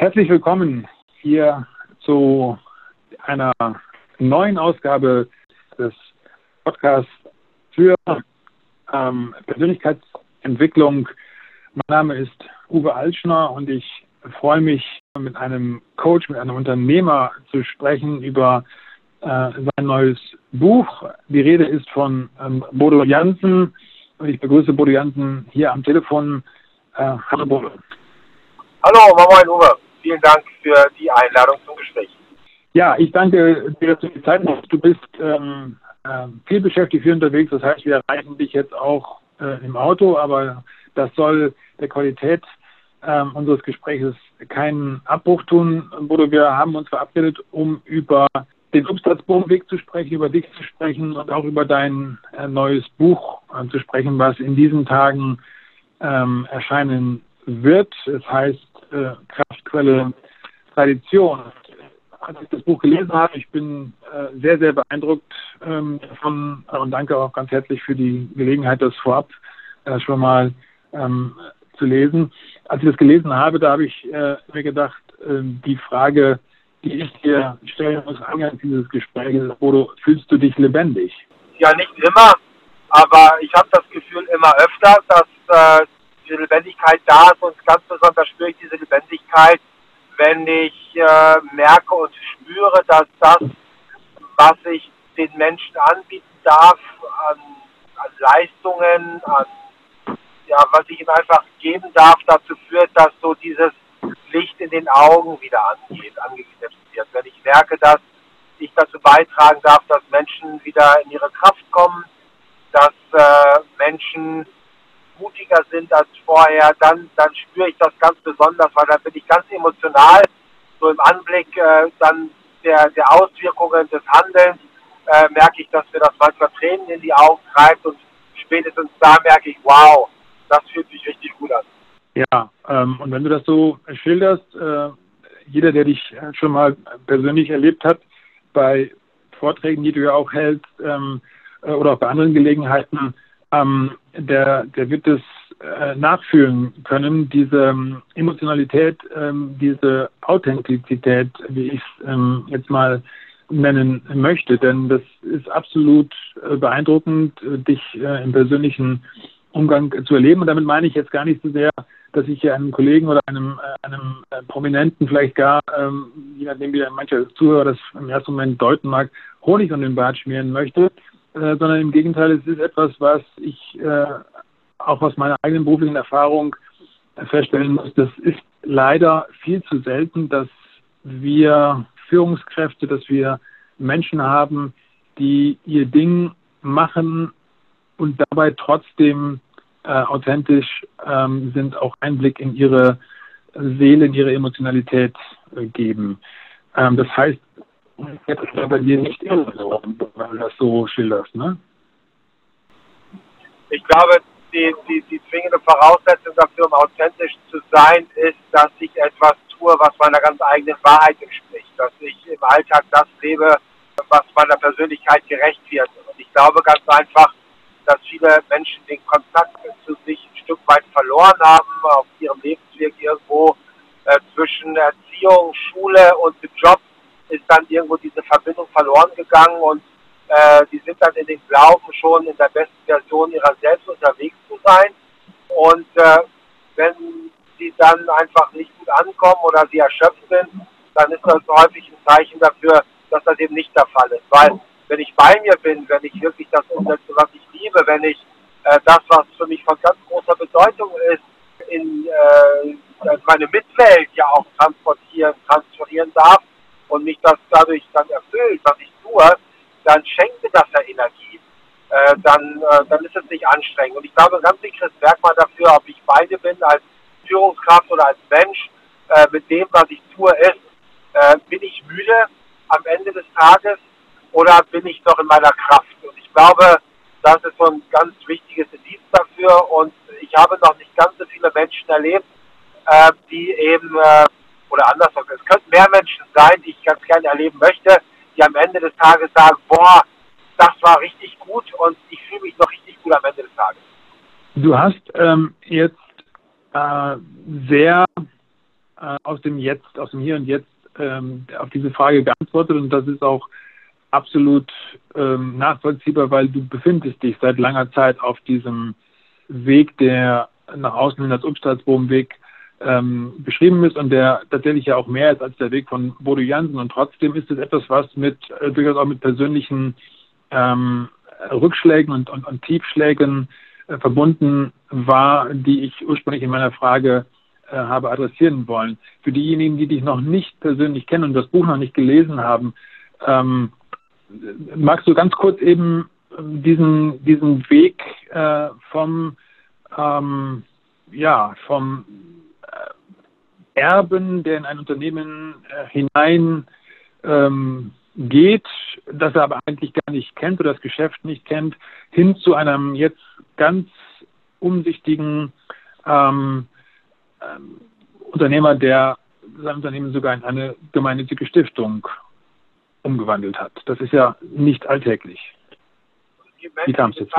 Herzlich willkommen hier zu einer neuen Ausgabe des Podcasts für ähm, Persönlichkeitsentwicklung. Mein Name ist Uwe Altschner und ich freue mich, mit einem Coach, mit einem Unternehmer zu sprechen über äh, sein neues Buch. Die Rede ist von ähm, Bodo Jansen und ich begrüße Bodo Jansen hier am Telefon. Äh, hallo Bodo. Hallo, moin Uwe vielen Dank für die Einladung zum Gespräch. Ja, ich danke dir, dass du die Zeit hast. Du bist ähm, äh, viel beschäftigt, viel unterwegs. Das heißt, wir erreichen dich jetzt auch äh, im Auto, aber das soll der Qualität äh, unseres Gesprächs keinen Abbruch tun. Bodo, wir haben uns verabredet, um über den Substanzbogenweg zu sprechen, über dich zu sprechen und auch über dein äh, neues Buch äh, zu sprechen, was in diesen Tagen ähm, erscheinen wird. Es heißt Kraftquelle Tradition. Als ich das Buch gelesen habe, ich bin äh, sehr, sehr beeindruckt ähm, davon und danke auch ganz herzlich für die Gelegenheit, das vorab äh, schon mal ähm, zu lesen. Als ich das gelesen habe, da habe ich äh, mir gedacht, ähm, die Frage, die ich dir stellen muss, eingangs dieses Gesprächs, Bodo, fühlst du dich lebendig? Ja, nicht immer, aber ich habe das Gefühl immer öfter, dass äh, diese Lebendigkeit da ist und ganz besonders spüre ich diese Lebendigkeit, wenn ich äh, merke und spüre, dass das, was ich den Menschen anbieten darf, an, an Leistungen, an ja, was ich ihnen einfach geben darf, dazu führt, dass so dieses Licht in den Augen wieder angeht, angeknipst wird. Wenn ich merke, dass ich dazu beitragen darf, dass Menschen wieder in ihre Kraft kommen, dass äh, Menschen mutiger sind als vorher, dann, dann spüre ich das ganz besonders, weil dann bin ich ganz emotional, so im Anblick äh, dann der, der Auswirkungen des Handelns, äh, merke ich, dass mir das manchmal Tränen in die Augen treibt und spätestens da merke ich, wow, das fühlt sich richtig gut an. Ja, ähm, und wenn du das so schilderst, äh, jeder, der dich schon mal persönlich erlebt hat, bei Vorträgen, die du ja auch hältst, ähm, äh, oder auch bei anderen Gelegenheiten, ähm, der, der wird es äh, nachfühlen können, diese ähm, Emotionalität, ähm, diese Authentizität, wie ich es ähm, jetzt mal nennen möchte. Denn das ist absolut äh, beeindruckend, äh, dich äh, im persönlichen Umgang zu erleben. Und damit meine ich jetzt gar nicht so sehr, dass ich hier einem Kollegen oder einem, äh, einem äh, Prominenten vielleicht gar, ähm, je nachdem wie mancher Zuhörer das im ersten Moment deuten mag, Honig um den Bart schmieren möchte, sondern im Gegenteil, es ist etwas, was ich äh, auch aus meiner eigenen beruflichen Erfahrung feststellen muss. Das ist leider viel zu selten, dass wir Führungskräfte, dass wir Menschen haben, die ihr Ding machen und dabei trotzdem äh, authentisch ähm, sind, auch Einblick in ihre Seele, in ihre Emotionalität äh, geben. Ähm, das heißt, jetzt ist aber dir nicht immer so, wenn du das so schilderst, ne? Ich glaube, die, die, die zwingende Voraussetzung dafür, um authentisch zu sein, ist, dass ich etwas tue, was meiner ganz eigenen Wahrheit entspricht. Dass ich im Alltag das lebe, was meiner Persönlichkeit gerecht wird. Und ich glaube ganz einfach, dass viele Menschen den Kontakt zu sich ein Stück weit verloren haben, auf ihrem Lebensweg irgendwo äh, zwischen Erziehung, Schule und Job ist dann irgendwo diese Verbindung verloren gegangen und äh, die sind dann in den Glauben schon in der besten Version ihrer selbst unterwegs zu sein. Und äh, wenn sie dann einfach nicht gut ankommen oder sie erschöpft sind, dann ist das häufig ein Zeichen dafür, dass das eben nicht der Fall ist. Weil wenn ich bei mir bin, wenn ich wirklich das umsetze, was ich liebe, wenn ich äh, das, was für mich von ganz großer Bedeutung ist, in äh, meine Mitwelt ja auch transportieren, transferieren darf, und mich das dadurch dann erfüllt, was ich tue, dann schenkt mir das ja Energie. Äh, dann, äh, dann ist es nicht anstrengend. Und ich glaube, ganz wichtiges Merkmal dafür, ob ich beide bin, als Führungskraft oder als Mensch, äh, mit dem, was ich tue, ist, äh, bin ich müde am Ende des Tages oder bin ich noch in meiner Kraft? Und ich glaube, das ist so ein ganz wichtiges Indiz dafür. Und ich habe noch nicht ganz so viele Menschen erlebt, äh, die eben äh, oder andersrum, es könnten mehr Menschen sein, die ich ganz gerne erleben möchte, die am Ende des Tages sagen, boah, das war richtig gut und ich fühle mich noch richtig gut am Ende des Tages. Du hast ähm, jetzt äh, sehr äh, aus dem Jetzt, aus dem Hier und Jetzt ähm, auf diese Frage geantwortet und das ist auch absolut ähm, nachvollziehbar, weil du befindest dich seit langer Zeit auf diesem Weg, der nach außen hin als Umsteigsbogenweg ähm, beschrieben ist und der tatsächlich ja auch mehr ist als der Weg von Bodo Jansen. Und trotzdem ist es etwas, was mit äh, durchaus auch mit persönlichen ähm, Rückschlägen und, und, und Tiefschlägen äh, verbunden war, die ich ursprünglich in meiner Frage äh, habe adressieren wollen. Für diejenigen, die dich noch nicht persönlich kennen und das Buch noch nicht gelesen haben, ähm, magst du ganz kurz eben ähm, diesen, diesen Weg äh, vom, ähm, ja, vom Erben, der in ein Unternehmen äh, hinein ähm, geht, das er aber eigentlich gar nicht kennt oder das Geschäft nicht kennt, hin zu einem jetzt ganz umsichtigen ähm, ähm, Unternehmer, der sein Unternehmen sogar in eine gemeinnützige Stiftung umgewandelt hat. Das ist ja nicht alltäglich. Wie kam es dazu?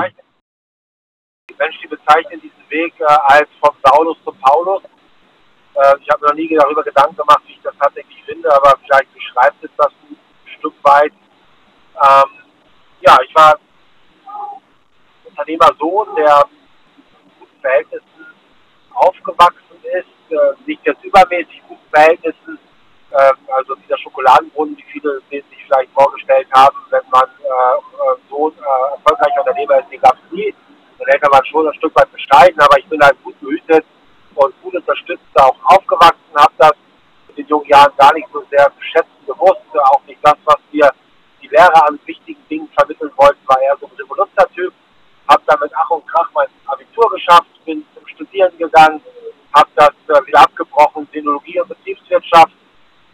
Die Menschen, die bezeichnen diesen Weg äh, als vom Saulus zum Paulus. Äh, ich habe noch nie darüber Gedanken gemacht, wie ich das tatsächlich finde, aber vielleicht beschreibt es das ein Stück weit. Ähm, ja, ich war Unternehmersohn, der in guten Verhältnissen aufgewachsen ist, äh, nicht jetzt übermäßig guten Verhältnissen, ähm, also dieser Schokoladenbrunnen, wie viele sich vielleicht vorgestellt haben, wenn man äh, äh so äh, erfolgreicher Unternehmer ist, den gab es nie. Dann hätte man schon ein Stück weit bescheiden, aber ich bin halt gut behütet und gut unterstützt auch aufgewachsen, habe das in den jungen Jahren gar nicht so sehr zu schätzen gewusst, auch nicht das, was wir die Lehrer an wichtigen Dingen vermitteln wollten, war eher so ein Revoluzzer-Typ. Habe dann mit Ach und Krach mein Abitur geschafft, bin zum Studieren gegangen, habe das äh, wieder abgebrochen, Sinologie und Betriebswirtschaft,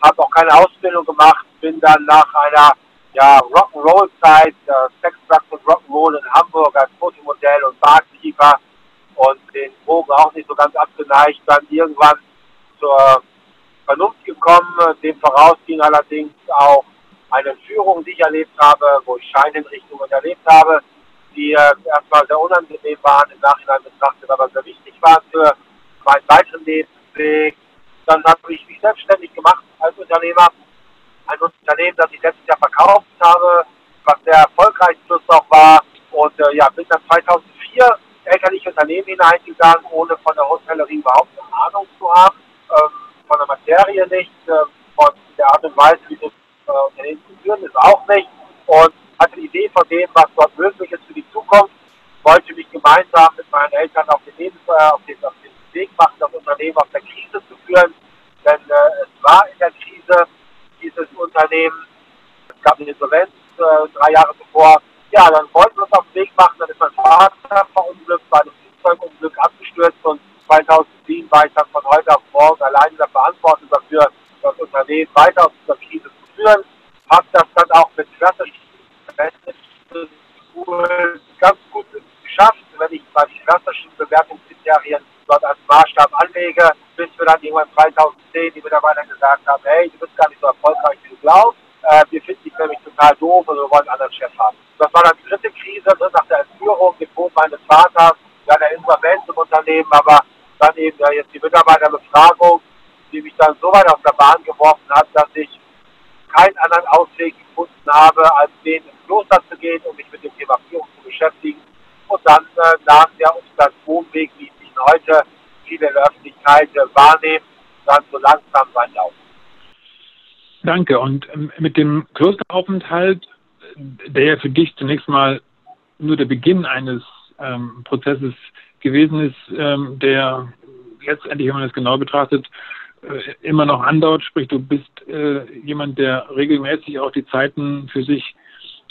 habe auch keine Ausbildung gemacht, bin dann nach einer ja, Rock'n'Roll-Zeit, äh, Sex, Drugs und Rock'n'Roll in Hamburg als Fotomodell und Barkeeper und den Drogen auch nicht so ganz abgeneigt, dann irgendwann zur Vernunft gekommen. Dem voraus ging allerdings auch eine Führung, die ich erlebt habe, wo ich Scheinenrichtungen erlebt habe, die äh, erstmal sehr unangenehm waren, im Nachhinein betrachtet, aber sehr wichtig waren für meinen weiteren Lebensweg. Dann habe ich mich selbstständig gemacht als Unternehmer. Ein Unternehmen, das ich letztes Jahr verkauft habe, was sehr erfolgreich Schluss auch war. Und äh, ja, bin dann 2004 elterliche Unternehmen hineingegangen, ohne von der Hotellerie überhaupt eine Ahnung zu haben, ähm, von der Materie nicht, äh, von der Art und Weise, wie das äh, Unternehmen zu führen ist, auch nicht. Und hatte die Idee von dem, was dort möglich ist für die Zukunft, wollte mich gemeinsam mit meinen Eltern auf den, Lebens, äh, auf den, auf den Weg machen, das Unternehmen aus der Krise zu führen. Denn äh, es war in der Krise dieses Unternehmen. Es gab eine Insolvenz äh, drei Jahre zuvor. Ja, dann wollten wir uns auf den Weg machen. Dann ist mein Vater verunglückt, bei einem Flugzeugunglück abgestürzt und 2007 war ich dann von heute auf morgen alleine der Verantwortung dafür, das Unternehmen weiter aus dieser Krise zu führen. Habe das dann auch mit klassischen ganz gut geschafft, wenn ich mal die klassischen Bewertungskriterien dort als Maßstab anlege, bis wir dann irgendwann 2010 die Mitarbeiter gesagt haben, hey, du bist gar nicht so erfolgreich, wie du glaubst. Äh, wir finden dich nämlich total doof und wir wollen einen anderen Chef haben. Das war dann die dritte Krise ne, nach der Entführung, dem Tod meines Vaters, ja, der Insolvenz im Unternehmen, aber dann eben ja, jetzt die Mitarbeiterbefragung, die mich dann so weit auf der Bahn geworfen hat, dass ich keinen anderen Ausweg gefunden habe, als den ins Kloster zu gehen und mich mit dem Thema Führung zu beschäftigen. Und dann äh, nahm der Umstandswohnweg, wie ich ihn heute viele in der Öffentlichkeit äh, wahrnehmen, dann so langsam seinen Lauf. Danke. Und ähm, mit dem Klosteraufenthalt, der ja für dich zunächst mal nur der Beginn eines ähm, Prozesses gewesen ist, ähm, der letztendlich, wenn man das genau betrachtet, äh, immer noch andauert. Sprich, du bist äh, jemand, der regelmäßig auch die Zeiten für sich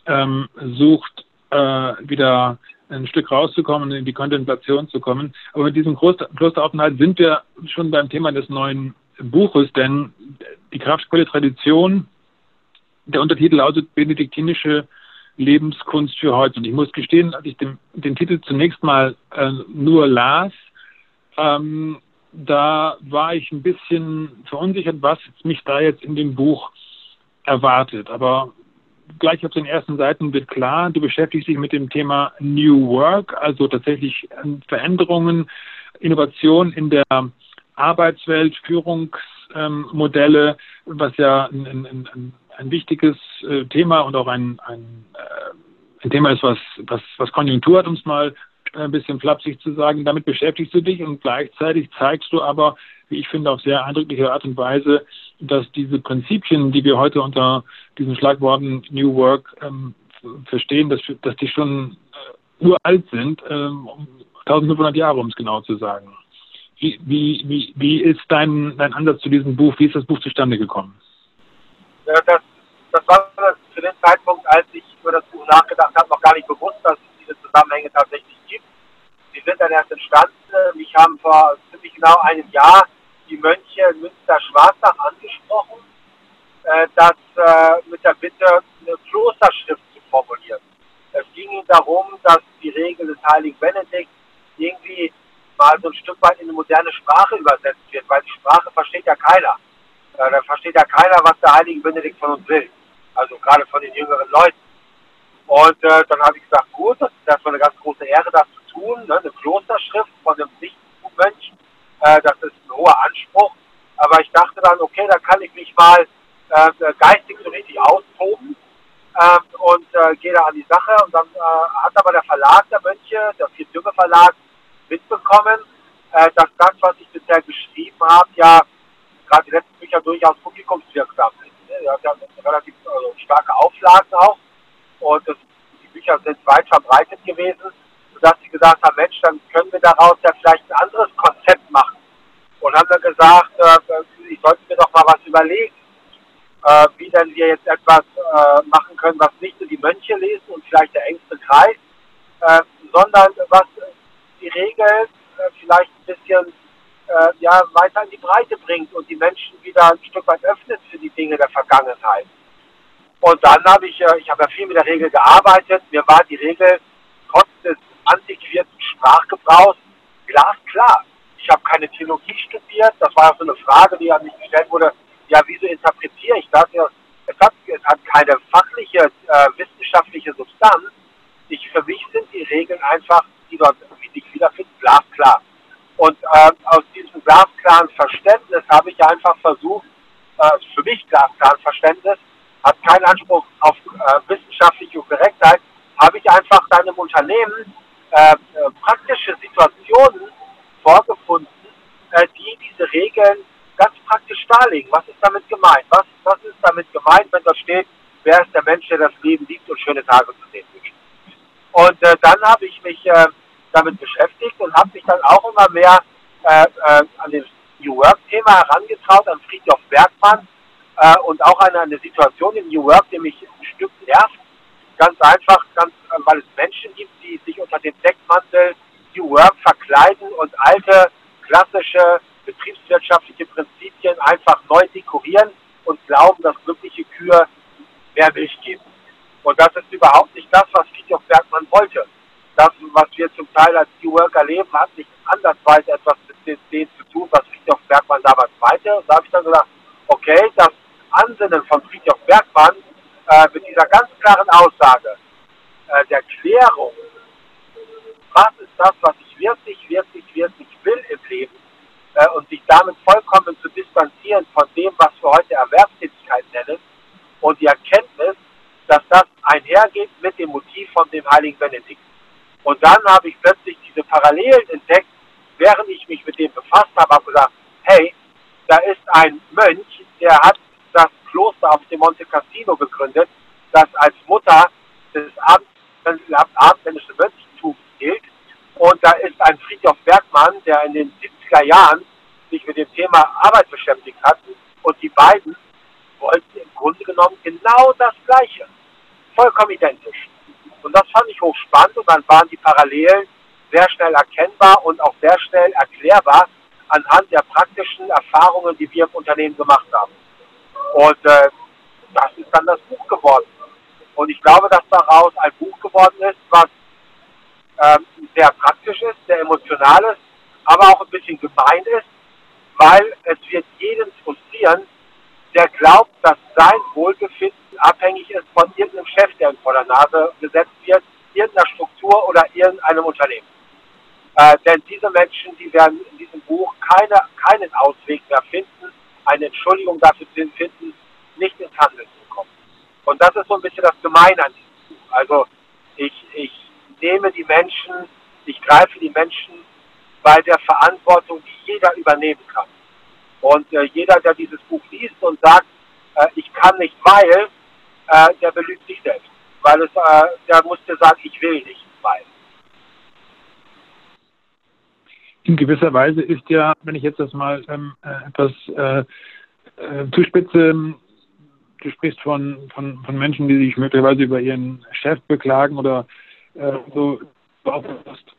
ähm, sucht, äh, wieder ein Stück rauszukommen in die Kontemplation zu kommen. Aber mit diesem Klosteraufenthalt sind wir schon beim Thema des neuen Buches, denn die kraftvolle Tradition, der Untertitel lautet Benediktinische Lebenskunst für heute. Und ich muss gestehen, als ich den, den Titel zunächst mal äh, nur las, ähm, da war ich ein bisschen verunsichert, was mich da jetzt in dem Buch erwartet. Aber gleich auf den ersten Seiten wird klar, du beschäftigst dich mit dem Thema New Work, also tatsächlich Veränderungen, Innovation in der Arbeitswelt, Führungsmodelle, was ja ein, ein, ein, ein wichtiges äh, Thema und auch ein, ein, äh, ein Thema ist, was, was, was Konjunktur hat, um es mal ein bisschen flapsig zu sagen. Damit beschäftigst du dich und gleichzeitig zeigst du aber, wie ich finde, auf sehr eindrückliche Art und Weise, dass diese Prinzipien, die wir heute unter diesen Schlagworten New Work ähm, verstehen, dass, dass die schon äh, uralt sind, ähm, 1500 Jahre, um es genau zu sagen. Wie, wie, wie, wie ist dein, dein Ansatz zu diesem Buch? Wie ist das Buch zustande gekommen? Das, das war zu dem Zeitpunkt, als ich über das Buch nachgedacht habe, noch gar nicht bewusst, dass es diese Zusammenhänge tatsächlich gibt. Sie sind dann erst entstanden. Mich haben vor ziemlich genau einem Jahr die Mönche in Münster-Schwarzach angesprochen, äh, dass äh, mit der Bitte, eine Klosterschrift zu formulieren. Es ging ihnen darum, dass die Regel des heiligen Benedikt irgendwie mal so ein Stück weit in eine moderne Sprache übersetzt wird, weil die Sprache versteht ja keiner. Äh, da versteht ja keiner, was der heilige Benedikt von uns will. Also gerade von den jüngeren Leuten. Und äh, dann habe ich gesagt, gut, das ist erstmal eine ganz große Ehre, das zu tun, ne? eine Klosterschrift von einem Nichtmönch. Äh, das ist ein hoher Anspruch. Aber ich dachte dann, okay, da kann ich mich mal äh, geistig so richtig austoben ähm, und äh, gehe da an die Sache. Und dann äh, hat aber der Verlag der Mönche, der Vier Verlag, mitbekommen, äh, dass das, was ich bisher geschrieben habe, ja gerade die letzten Bücher durchaus publikumswirksam sind. Ne? Das hat ja relativ also starke Auflagen auch und das, die Bücher sind weit verbreitet gewesen, sodass sie gesagt haben, Mensch, dann können wir daraus ja vielleicht ein anderes Konzept machen. Und haben dann gesagt, äh, ich sollte mir doch mal was überlegen, äh, wie denn wir jetzt etwas äh, machen können, was nicht nur die Mönche lesen und vielleicht der engste Kreis, äh, sondern was die Regeln äh, vielleicht ein bisschen äh, ja, weiter in die Breite bringt und die Menschen wieder ein Stück weit öffnet für die Dinge der Vergangenheit. Und dann habe ich, äh, ich habe ja viel mit der Regel gearbeitet, mir war die Regel trotz des antiquierten Sprachgebrauchs glasklar. Ich habe keine Theologie studiert, das war ja so eine Frage, die an mich gestellt wurde, ja, wieso interpretiere ich das? Es, hat, es hat keine fachliche, äh, wissenschaftliche Substanz. Ich, für mich sind die Regeln einfach, die dort sich wiederfinden, glasklar. Und äh, aus diesem glasklaren Verständnis habe ich einfach versucht, äh, für mich glasklaren Verständnis, hat keinen Anspruch auf äh, wissenschaftliche Korrektheit, habe ich einfach dann im Unternehmen äh, äh, praktische Situationen vorgefunden, äh, die diese Regeln ganz praktisch darlegen. Was ist damit gemeint? Was, was ist damit gemeint, wenn da steht, wer ist der Mensch, der das Leben liebt und schöne Tage zu sehen wünscht? Und äh, dann habe ich mich äh, damit beschäftigt und habe mich dann auch immer mehr äh, äh, an das New Work-Thema herangetraut, an Friedhof Bergmann äh, und auch an eine Situation im New Work, die mich ein Stück nervt. Ganz einfach, ganz, äh, weil es Menschen gibt, die sich unter dem Deckmantel New Work verkleiden und alte, klassische betriebswirtschaftliche Prinzipien einfach neu dekorieren und glauben, dass glückliche Kühe mehr Milch geben. Und das ist überhaupt nicht das, was Friedhof Bergmann wollte das, was wir zum Teil als New Work erleben, hat nicht andersweise etwas mit dem zu tun, was Friedhof Bergmann damals meinte. Und da habe ich dann gesagt, okay, das Ansinnen von Friedhof Bergmann äh, mit dieser ganz klaren Aussage äh, der Klärung, was ist das, was ich wirklich, wirklich, wirklich will im Leben äh, und sich damit vollkommen zu distanzieren von dem, was wir heute Erwerbstätigkeit nennen und die Erkenntnis, dass das einhergeht mit dem Motiv von dem heiligen Benedikt. Und dann habe ich plötzlich diese Parallelen entdeckt, während ich mich mit dem befasst habe, habe gesagt, hey, da ist ein Mönch, der hat Kloster auf dem Monte Cassino gegründet, das als Mutter des abendländischen Mönchtums gilt. Und da ist ein Friedhof Bergmann, der in den 70er Jahren sich mit dem Thema Arbeit beschäftigt hat. Und die beiden wollten im Grunde genommen genau das Gleiche. Vollkommen identisch. Und das fand ich hochspannend und dann waren die Parallelen sehr schnell erkennbar und auch sehr schnell erklärbar anhand der praktischen Erfahrungen, die wir im Unternehmen gemacht haben. Und äh, das ist dann das Buch geworden. Und ich glaube, dass daraus ein Buch geworden ist, was ähm, sehr praktisch ist, sehr emotional ist, aber auch ein bisschen gemein ist, weil es wird jeden frustrieren, der glaubt, dass sein Wohlbefinden abhängig ist von irgendeinem Chef, der ihm vor der Nase gesetzt wird, irgendeiner Struktur oder irgendeinem Unternehmen. Äh, denn diese Menschen, die werden in diesem Buch keine, keinen Ausweg mehr finden, eine Entschuldigung dafür zu finden, nicht ins Handeln zu kommen. Und das ist so ein bisschen das Gemeine an diesem Buch. Also ich, ich nehme die Menschen, ich greife die Menschen bei der Verantwortung, die jeder übernehmen kann. Und äh, jeder, der dieses Buch liest und sagt, äh, ich kann nicht, weil, äh, der belügt sich selbst. Weil es, äh, der muss dir sagen, ich will nicht, weil. In gewisser Weise ist ja, wenn ich jetzt das mal ähm, äh, etwas äh, äh, zuspitze, du sprichst von, von, von Menschen, die sich möglicherweise über ihren Chef beklagen oder äh, so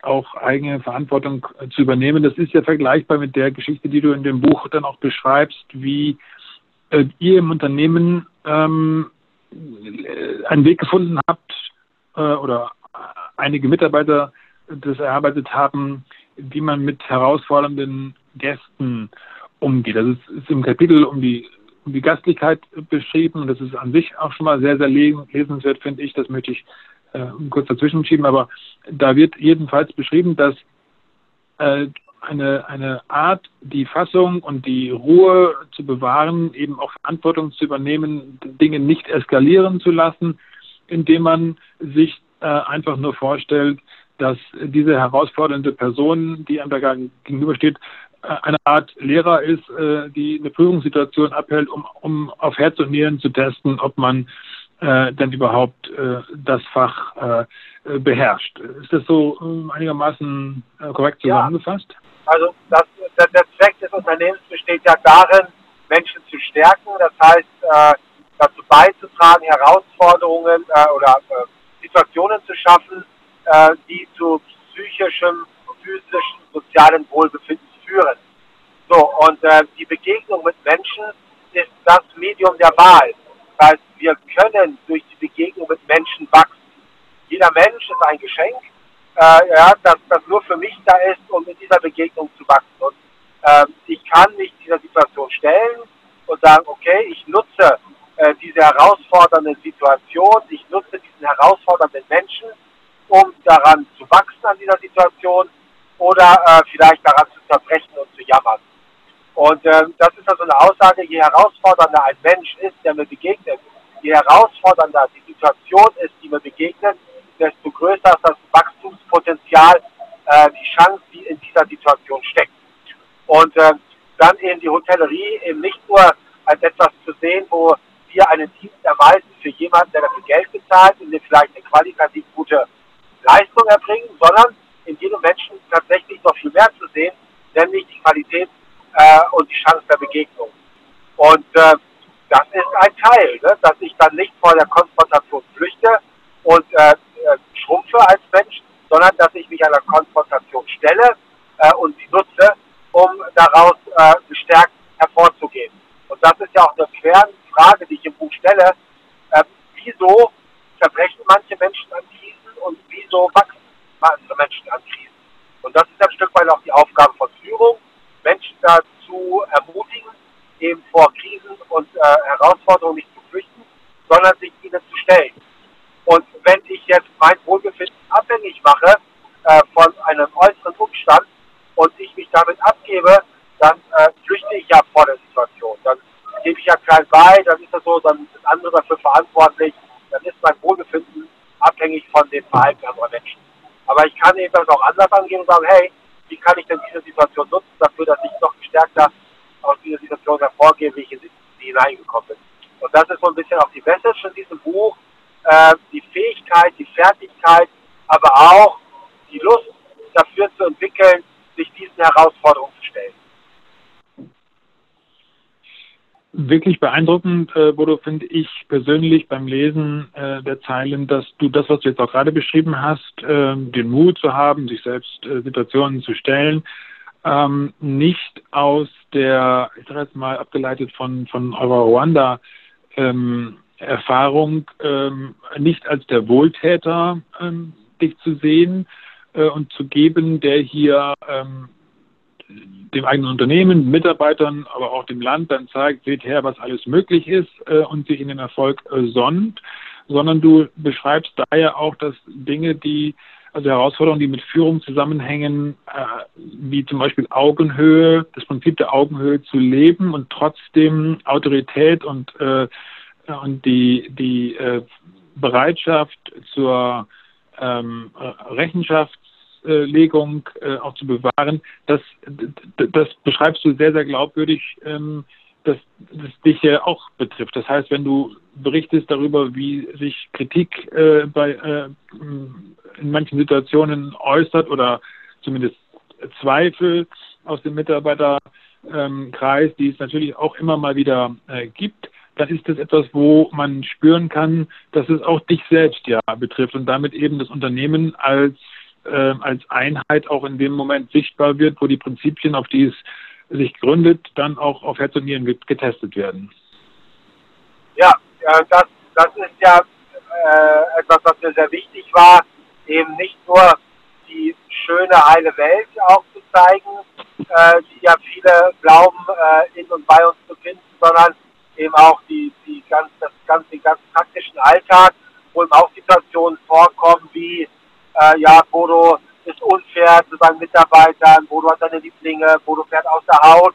auch eigene Verantwortung zu übernehmen. Das ist ja vergleichbar mit der Geschichte, die du in dem Buch dann auch beschreibst, wie äh, ihr im Unternehmen ähm, einen Weg gefunden habt äh, oder einige Mitarbeiter das erarbeitet haben, wie man mit herausfordernden Gästen umgeht. Das ist, ist im Kapitel um die, um die Gastlichkeit beschrieben das ist an sich auch schon mal sehr, sehr lesenswert, finde ich. Das möchte ich äh, kurz dazwischen schieben, aber da wird jedenfalls beschrieben, dass äh, eine, eine Art, die Fassung und die Ruhe zu bewahren, eben auch Verantwortung zu übernehmen, Dinge nicht eskalieren zu lassen, indem man sich äh, einfach nur vorstellt, dass diese herausfordernde Person, die einem da gegenübersteht, äh, eine Art Lehrer ist, äh, die eine Prüfungssituation abhält, um, um auf Herz und Nieren zu testen, ob man äh, denn überhaupt äh, das Fach äh, beherrscht. Ist das so äh, einigermaßen äh, korrekt zusammengefasst? Ja. Also das, der, der, Zweck des Unternehmens besteht ja darin, Menschen zu stärken, das heißt äh, dazu beizutragen, Herausforderungen oder Situationen zu schaffen, die zu psychischem, physischen, sozialen Wohlbefinden führen. So, und die Begegnung mit Menschen ist das Medium der Wahl. Das heißt, wir können durch die Begegnung mit Menschen wachsen. Jeder Mensch ist ein Geschenk, äh, ja, das, das nur für mich da ist, um in dieser Begegnung zu wachsen. Und äh, ich kann mich dieser Situation stellen und sagen, okay, ich nutze äh, diese herausfordernde Situation, ich nutze diesen herausfordernden Menschen, um daran zu wachsen an dieser Situation oder äh, vielleicht daran zu zerbrechen und zu jammern. Und ähm, das ist also eine Aussage, je herausfordernder ein Mensch ist, der mir begegnet, je herausfordernder die Situation ist, die mir begegnet, desto größer ist das Wachstumspotenzial, äh, die Chance, die in dieser Situation steckt. Und äh, dann eben die Hotellerie eben nicht nur als etwas zu sehen, wo wir einen Dienst erweisen für jemanden, der dafür Geld bezahlt und der vielleicht eine qualitativ gute Leistung erbringen, sondern in jedem Menschen tatsächlich noch viel mehr zu sehen, nämlich die Qualität äh, und die Chance der Begegnung. Und äh, das ist ein Teil, ne? dass ich dann nicht vor der Konfrontation flüchte und äh, äh, schrumpfe als Mensch, sondern dass ich mich einer Konfrontation stelle äh, und sie nutze, um daraus äh, gestärkt hervorzugehen. Und das ist ja auch eine Frage, die ich im Buch stelle. Äh, wieso zerbrechen manche Menschen an Krisen und wieso wachsen manche Menschen an Krisen? Und das ist ein Stück weit auch die Aufgabe von Führung, Menschen dazu ermutigen, eben vor Krisen und äh, Herausforderungen nicht zu flüchten, sondern sich ihnen zu stellen. Und wenn ich jetzt mein Wohlbefinden abhängig mache äh, von einem äußeren Umstand und ich mich damit abgebe, dann äh, flüchte ich ja vor der Situation. Dann gebe ich ja klein bei, dann ist das so, dann sind andere dafür verantwortlich, dann ist mein Wohlbefinden abhängig von dem Verhalten anderer Menschen. Aber ich kann eben das auch anders angehen und sagen, hey, wie kann ich denn diese Situation nutzen dafür, dass ich noch gestärkter aus dieser Situation hervorgehe, wie ich in sie hineingekommen bin. Und das ist so ein bisschen auch die Message in diesem Buch, äh, die Fähigkeit, die Fertigkeit, aber auch die Lust dafür zu entwickeln, sich diesen Herausforderungen zu stellen. Wirklich beeindruckend äh, wurde, finde ich persönlich beim Lesen äh, der Zeilen, dass du das, was du jetzt auch gerade beschrieben hast, äh, den Mut zu haben, sich selbst äh, Situationen zu stellen, ähm, nicht aus der, ich sage jetzt mal abgeleitet von, von eurer Ruanda, ähm, Erfahrung, ähm, nicht als der Wohltäter ähm, dich zu sehen äh, und zu geben, der hier ähm, dem eigenen Unternehmen, Mitarbeitern, aber auch dem Land dann zeigt, seht her, was alles möglich ist äh, und sich in den Erfolg äh, sonnt, sondern du beschreibst daher auch, dass Dinge, die also Herausforderungen, die mit Führung zusammenhängen, äh, wie zum Beispiel Augenhöhe, das Prinzip der Augenhöhe zu leben und trotzdem Autorität und, äh, und die, die äh, Bereitschaft zur ähm, Rechenschaftslegung äh, auch zu bewahren, das, das beschreibst du sehr, sehr glaubwürdig. Ähm, dass das dich ja auch betrifft. Das heißt, wenn du berichtest darüber, wie sich Kritik äh, bei, äh, in manchen Situationen äußert oder zumindest Zweifel aus dem Mitarbeiterkreis, die es natürlich auch immer mal wieder gibt, dann ist das etwas, wo man spüren kann, dass es auch dich selbst ja betrifft und damit eben das Unternehmen als, äh, als Einheit auch in dem Moment sichtbar wird, wo die Prinzipien, auf die es sich gründet, dann auch auf Herz und Nieren getestet werden. Ja, das, das ist ja äh, etwas, was mir sehr wichtig war, eben nicht nur die schöne, heile Welt auch zu zeigen, äh, die ja viele glauben, äh, in und bei uns zu finden, sondern eben auch die, die ganz, das ganz, den ganz praktischen Alltag, wo eben auch Situationen vorkommen, wie, äh, ja, Bodo, ist unfair zu seinen Mitarbeitern, Bodo hat seine Lieblinge, Bodo fährt aus der Haut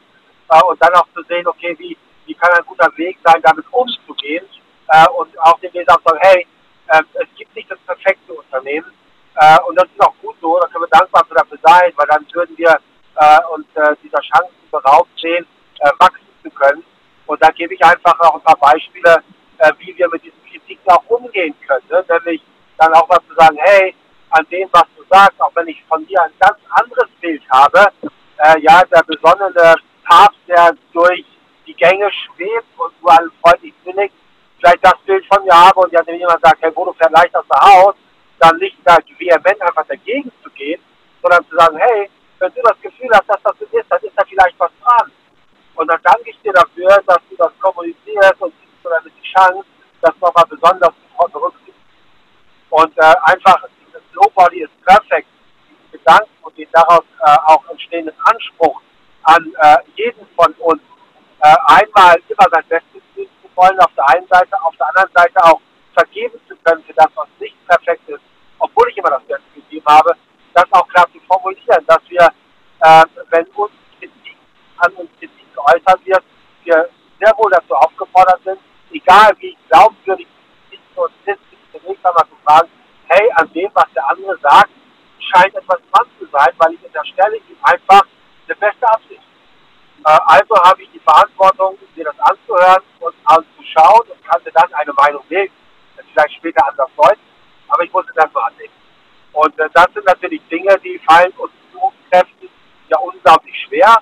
äh, und dann auch zu sehen, okay, wie, wie kann ein guter Weg sein, damit umzugehen äh, und auch den Leser auch sagen, hey, äh, es gibt nicht das perfekte Unternehmen äh, und das ist auch gut so, da können wir dankbar dafür sein, weil dann würden wir äh, uns äh, dieser Chancen beraubt sehen, äh, wachsen zu können und da gebe ich einfach auch ein paar Beispiele, äh, wie wir mit diesen Kritiken auch umgehen können, ne? nämlich dann auch mal zu sagen, hey, an dem, was du sagst, auch wenn ich von dir ein ganz anderes Bild habe. Äh, ja, der besonnene Papst, der durch die Gänge schwebt und du einen freundlich sinnig, vielleicht das Bild von mir habe und ja, wenn jemand sagt, hey Bodo fährt leicht aus der Haut, dann nicht da vehement einfach dagegen zu gehen, sondern zu sagen, hey, wenn du das Gefühl hast, dass das so ist, dann ist da vielleicht was dran. Und dann danke ich dir dafür, dass du das kommunizierst und gibst mir damit die Chance, das nochmal besonders berücksichtigen. Und äh, einfach Nobody is perfect, diesen Gedanken und den daraus äh, auch entstehenden Anspruch an äh, jeden von uns, äh, einmal immer sein Bestes tun zu wollen, auf der einen Seite, auf der anderen Seite auch vergeben zu können für das, was nicht perfekt ist, obwohl ich immer das Beste gegeben habe, das auch klar zu formulieren, dass wir, äh, wenn uns Kritik an uns Kritik geäußert wird, wir sehr wohl dazu aufgefordert sind, egal wie glaubwürdig die Kritik uns ist, zunächst einmal zu fragen, an dem, was der andere sagt, scheint etwas dran zu sein, weil ich unterstelle ihm einfach eine beste Absicht. Äh, also habe ich die Verantwortung, mir das anzuhören und anzuschauen und kann mir dann eine Meinung bilden. Das vielleicht später anders deuten, aber ich muss es erstmal annehmen. Und äh, das sind natürlich Dinge, die fallen uns Führungskräften ja unglaublich schwer,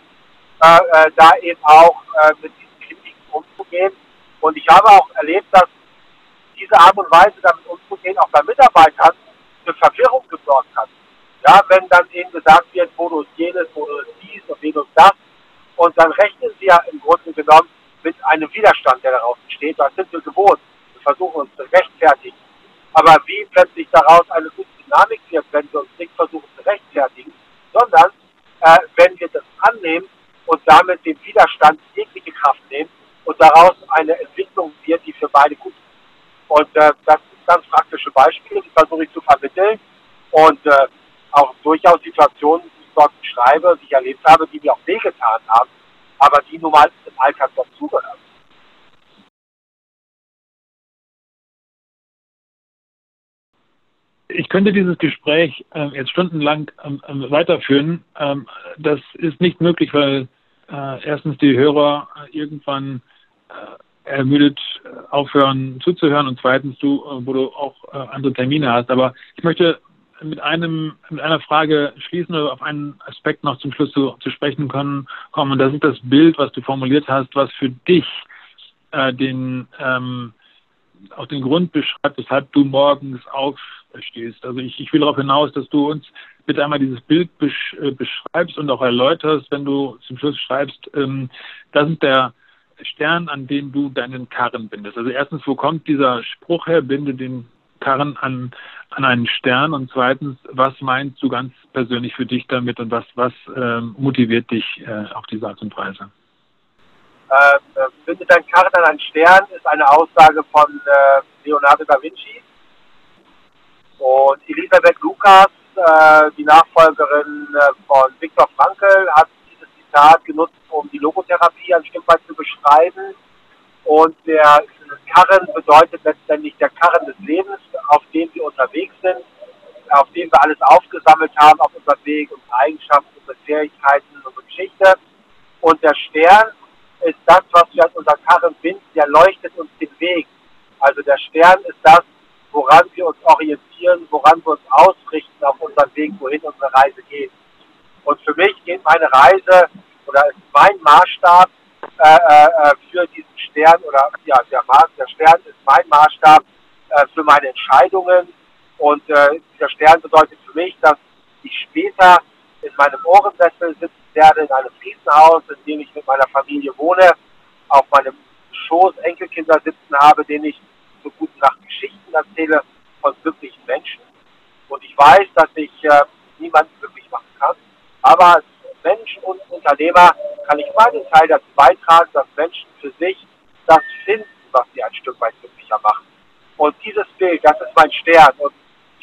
äh, äh, da eben auch äh, mit diesen Kritiken umzugehen. Und ich habe auch erlebt, dass diese Art und Weise damit umzugehen, auch bei Mitarbeitern, für Verwirrung gesorgt hat. Ja, wenn dann eben gesagt wird, ist jenes, ist dies und jenes das. Und dann rechnen sie ja im Grunde genommen mit einem Widerstand, der daraus entsteht. Das sind wir gewohnt. Wir versuchen uns zu rechtfertigen. Aber wie plötzlich daraus eine gute Dynamik wird, wenn wir uns nicht versuchen zu rechtfertigen, sondern äh, wenn wir das annehmen und damit den Widerstand jegliche Kraft nehmen und daraus eine Entwicklung wird, die für beide gut ist. Und äh, das ganz praktische Beispiele, die versuche ich zu vermitteln. Und äh, auch durchaus Situationen, die ich dort beschreibe, die ich erlebt habe, die mir auch wehgetan haben, aber die nun mal im Alltag dazugehören. Ich könnte dieses Gespräch äh, jetzt stundenlang ähm, ähm weiterführen. Ähm, das ist nicht möglich, weil äh, erstens die Hörer äh, irgendwann äh, ermüdet äh, aufhören zuzuhören und zweitens du, äh, wo du auch äh, andere Termine hast. Aber ich möchte mit einem mit einer Frage schließen oder auf einen Aspekt noch zum Schluss zu, zu sprechen können, kommen. Und das ist das Bild, was du formuliert hast, was für dich äh, den ähm, auch den Grund beschreibt, weshalb du morgens aufstehst. Also ich, ich will darauf hinaus, dass du uns bitte einmal dieses Bild besch, äh, beschreibst und auch erläuterst, wenn du zum Schluss schreibst, ähm, das ist der Stern, an den du deinen Karren bindest. Also erstens, wo kommt dieser Spruch her, binde den Karren an, an einen Stern und zweitens, was meinst du ganz persönlich für dich damit und was, was ähm, motiviert dich äh, auf diese Art und Weise? Äh, binde deinen Karren an einen Stern ist eine Aussage von äh, Leonardo da Vinci und Elisabeth Lukas, äh, äh, die Nachfolgerin äh, von Viktor Frankl hat Zitat genutzt, um die Logotherapie ein Stück weit zu beschreiben. Und der Karren bedeutet letztendlich der Karren des Lebens, auf dem wir unterwegs sind, auf dem wir alles aufgesammelt haben auf unserem Weg, unsere Eigenschaften, unsere Fähigkeiten, unsere Geschichte. Und der Stern ist das, was wir an unserer Karren binden, der leuchtet uns den Weg. Also der Stern ist das, woran wir uns orientieren, woran wir uns ausrichten auf unserem Weg, wohin unsere Reise geht. Und für mich geht meine Reise oder ist mein Maßstab äh, äh, für diesen Stern oder ja, der, Maß, der Stern ist mein Maßstab äh, für meine Entscheidungen. Und äh, dieser Stern bedeutet für mich, dass ich später in meinem Ohrensessel sitzen werde, in einem Fliesenhaus, in dem ich mit meiner Familie wohne, auf meinem Schoß Enkelkinder sitzen habe, denen ich so gute Nacht Geschichten erzähle von glücklichen Menschen. Und ich weiß, dass ich äh, niemanden glücklich machen kann. Aber Mensch und Unternehmer kann ich meinen Teil dazu beitragen, dass Menschen für sich das finden, was sie ein Stück weit glücklicher macht. Und dieses Bild, das ist mein Stern. Und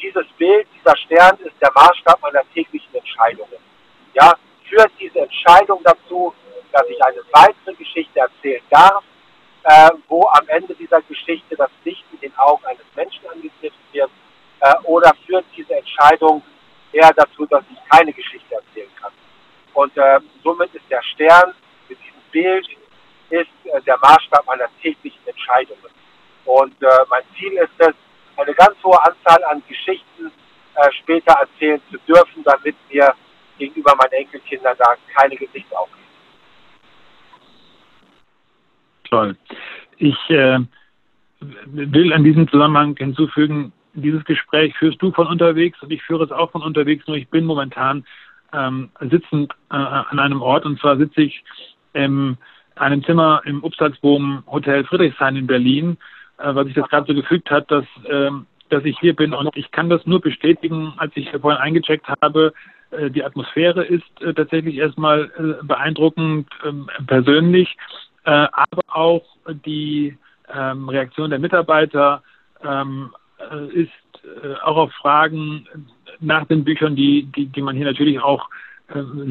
dieses Bild, dieser Stern ist der Maßstab meiner täglichen Entscheidungen. Ja, führt diese Entscheidung dazu, dass ich eine weitere Geschichte erzählen darf, äh, wo am Ende dieser Geschichte das Licht in den Augen eines Menschen angeknipst wird, äh, oder führt diese Entscheidung eher dazu, dass ich keine Geschichte erzählen kann. Und äh, somit ist der Stern mit diesem Bild ist äh, der Maßstab meiner täglichen Entscheidungen. Und äh, mein Ziel ist es, eine ganz hohe Anzahl an Geschichten äh, später erzählen zu dürfen, damit mir gegenüber meinen Enkelkindern da keine Gesichtsaufgaben. Toll. Ich äh, will an diesem Zusammenhang hinzufügen, dieses Gespräch führst du von unterwegs und ich führe es auch von unterwegs, nur ich bin momentan ähm, sitzend äh, an einem Ort und zwar sitze ich in einem Zimmer im Upsalzboom Hotel Friedrichshain in Berlin, äh, was sich das gerade so gefügt hat, dass, äh, dass ich hier bin und ich kann das nur bestätigen, als ich vorhin eingecheckt habe, äh, die Atmosphäre ist äh, tatsächlich erstmal äh, beeindruckend ähm, persönlich, aber auch die ähm, Reaktion der Mitarbeiter ähm, ist auch auf Fragen nach den Büchern, die, die, die man hier natürlich auch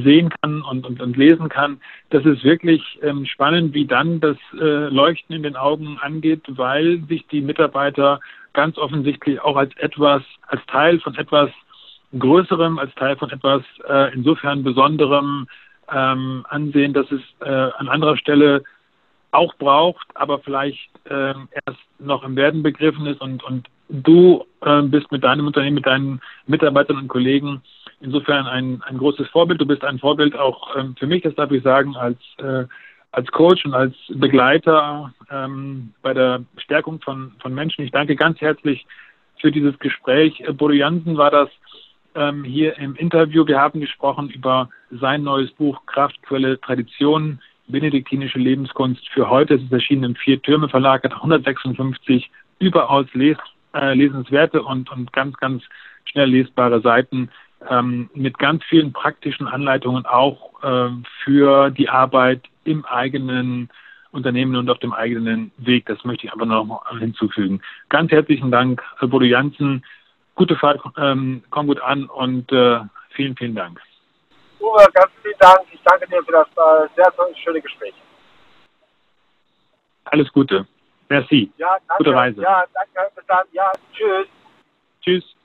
sehen kann und, und, und lesen kann. Das ist wirklich ähm, spannend, wie dann das äh, Leuchten in den Augen angeht, weil sich die Mitarbeiter ganz offensichtlich auch als etwas, als Teil von etwas Größerem, als Teil von etwas äh, insofern Besonderem ähm, ansehen, dass es äh, an anderer Stelle auch braucht, aber vielleicht äh, erst noch im Werden begriffen ist und, und du äh, bist mit deinem Unternehmen, mit deinen Mitarbeitern und Kollegen insofern ein, ein großes Vorbild. Du bist ein Vorbild auch ähm, für mich, das darf ich sagen, als, äh, als Coach und als Begleiter ähm, bei der Stärkung von, von Menschen. Ich danke ganz herzlich für dieses Gespräch. Äh, Bodo Jansen war das, ähm, hier im Interview. Wir haben gesprochen über sein neues Buch Kraftquelle Tradition, benediktinische Lebenskunst für heute. Es ist erschienen im Vier-Türme Verlag, hat 156 überaus les äh, lesenswerte und, und ganz, ganz schnell lesbare Seiten ähm, mit ganz vielen praktischen Anleitungen auch äh, für die Arbeit im eigenen Unternehmen und auf dem eigenen Weg. Das möchte ich einfach noch hinzufügen. Ganz herzlichen Dank, Bodo Janssen gute Fahrt, ähm, komm gut an und äh, vielen, vielen Dank. Uwe, ganz vielen Dank. Ich danke dir für das äh, sehr schöne Gespräch. Alles Gute. Merci. Ja, danke. Gute Reise. Ja, danke. Bis dann. Ja, tschüss. Tschüss.